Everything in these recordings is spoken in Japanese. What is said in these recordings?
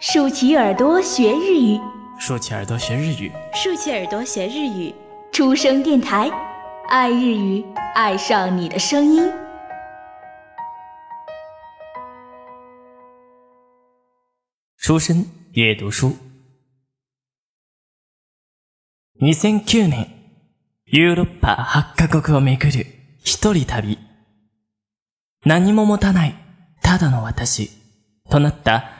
竖起耳朵学日语，竖起耳朵学日语，竖起耳朵学日语。出生电台，爱日语，爱上你的声音。书生阅读书。2009年、ヨーロッパ8カ国を巡る一人旅。何も持たない、ただの私、となった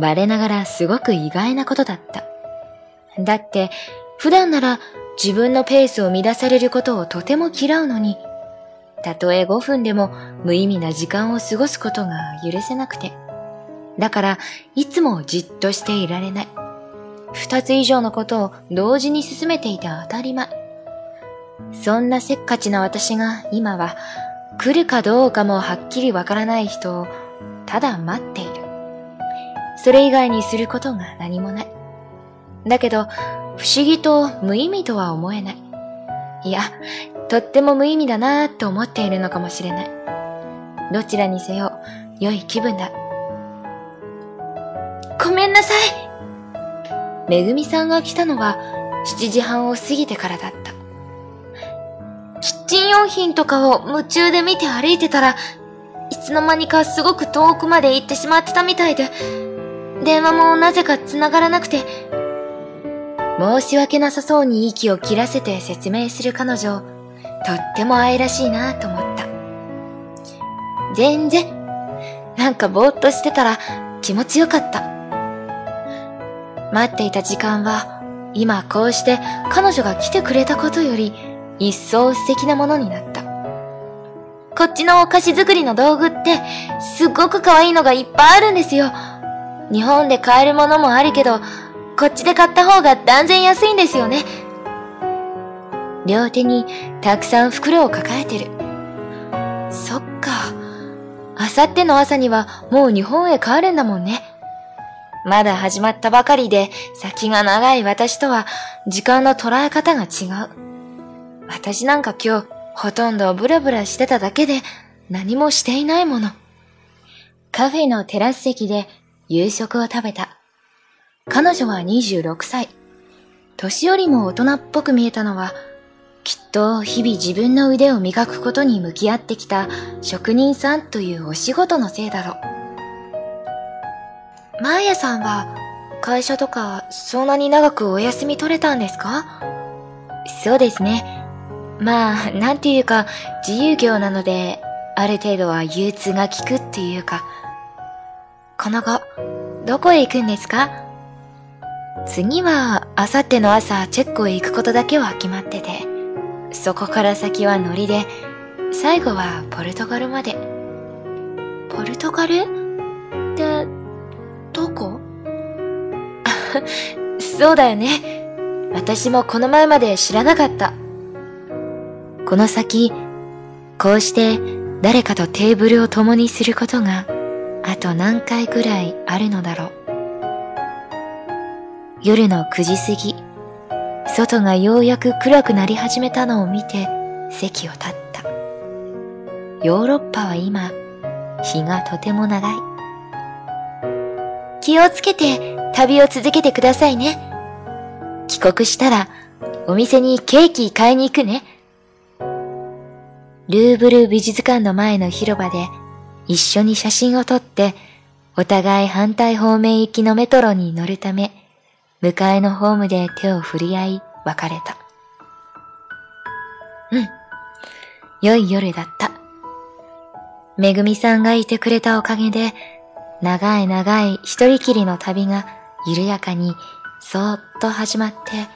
我ながらすごく意外なことだった。だって、普段なら自分のペースを乱されることをとても嫌うのに、たとえ5分でも無意味な時間を過ごすことが許せなくて。だから、いつもじっとしていられない。二つ以上のことを同時に進めていて当たり前。そんなせっかちな私が今は来るかどうかもはっきりわからない人をただ待っている。それ以外にすることが何もない。だけど、不思議と無意味とは思えない。いや、とっても無意味だなぁと思っているのかもしれない。どちらにせよ、良い気分だ。ごめんなさいめぐみさんが来たのは7時半を過ぎてからだった。キッチン用品とかを夢中で見て歩いてたら、いつの間にかすごく遠くまで行ってしまってたみたいで、電話もなぜか繋がらなくて、申し訳なさそうに息を切らせて説明する彼女、とっても愛らしいなと思った。全然、なんかぼーっとしてたら気持ちよかった。待っていた時間は、今こうして彼女が来てくれたことより、一層素敵なものになった。こっちのお菓子作りの道具って、すっごく可愛いのがいっぱいあるんですよ。日本で買えるものもあるけど、こっちで買った方が断然安いんですよね。両手にたくさん袋を抱えてる。そっか。あさっての朝にはもう日本へ帰るんだもんね。まだ始まったばかりで先が長い私とは時間の捉え方が違う。私なんか今日ほとんどブラブラしてただけで何もしていないもの。カフェのテラス席で夕食を食べた。彼女は26歳。年よりも大人っぽく見えたのは、きっと日々自分の腕を磨くことに向き合ってきた職人さんというお仕事のせいだろう。マーヤさんは会社とかそんなに長くお休み取れたんですか？そうですね。まあ、なんていうか自由業なので、ある程度は憂鬱が効くっていうか。この後、どこへ行くんですか？次は、あさっての朝、チェックへ行くことだけは決まってて、そこから先はノリで、最後はポルトガルまで。ポルトガル？って、どこ？そうだよね。私もこの前まで知らなかった。この先、こうして誰かとテーブルを共にすることが、あと何回くらいあるのだろう。夜の9時過ぎ、外がようやく暗くなり始めたのを見て席を立った。ヨーロッパは今、日がとても長い。気をつけて旅を続けてくださいね。帰国したらお店にケーキ買いに行くね。ルーブル美術館の前の広場で一緒に写真を撮ってお互い反対方面行きのメトロに乗るため向かいのホームで手を振り合い別れた。うん。良い夜だった。めぐみさんがいてくれたおかげで、長い長い一人きりの旅が緩やかにそーっと始まって、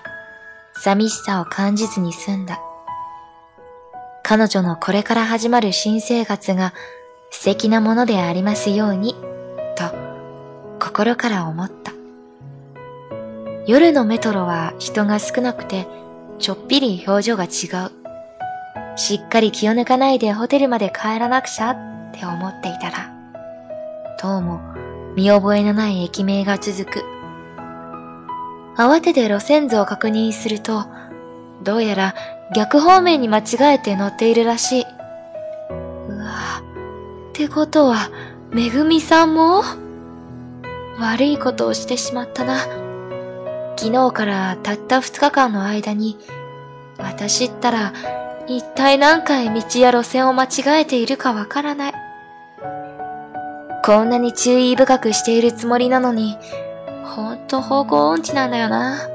寂しさを感じずに済んだ。彼女のこれから始まる新生活が素敵なものでありますように、と心から思った。夜のメトロは人が少なくて、ちょっぴり表情が違う。しっかり気を抜かないでホテルまで帰らなくちゃって思っていたら、どうも見覚えのない駅名が続く。慌てて路線図を確認すると、どうやら逆方面に間違えて乗っているらしい。ってことは、めぐみさんも？悪いことをしてしまったな。昨日からたった二日間の間に、私ったら一体何回道や路線を間違えているかわからない。こんなに注意深くしているつもりなのに、ほんと方向音痴なんだよな。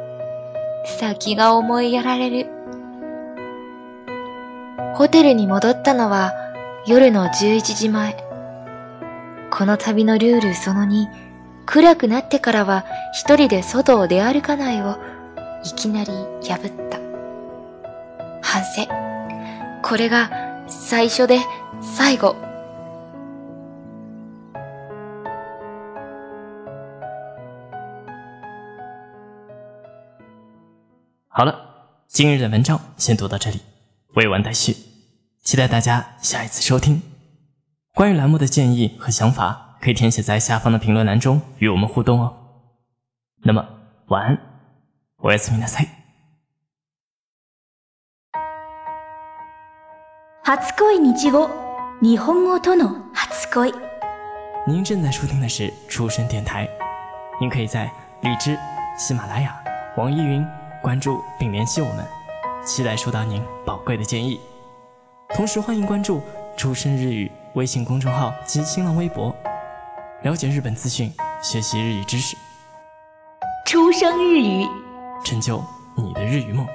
先が思いやられる。ホテルに戻ったのは夜の11時前。この旅のルールその2、暗くなってからは一人で外を出歩かないをいきなり破った。反省。これが最初で最後。好了，今日的文章先读到这里，未完待续，期待大家下一次收听。关于栏目的建议和想法，可以填写在下方的评论栏中与我们互动哦。那么晚安，おやすみなさい。初恋日語日本語との初恋您正在收听的是出生电台，您可以在荔枝、喜马拉雅、网易云关注并联系我们，期待收到您宝贵的建议。 同时欢迎关注“出生日语”微信公众号及新浪微博，了解日本资讯，学习日语知识，出生日语成就你的日语梦。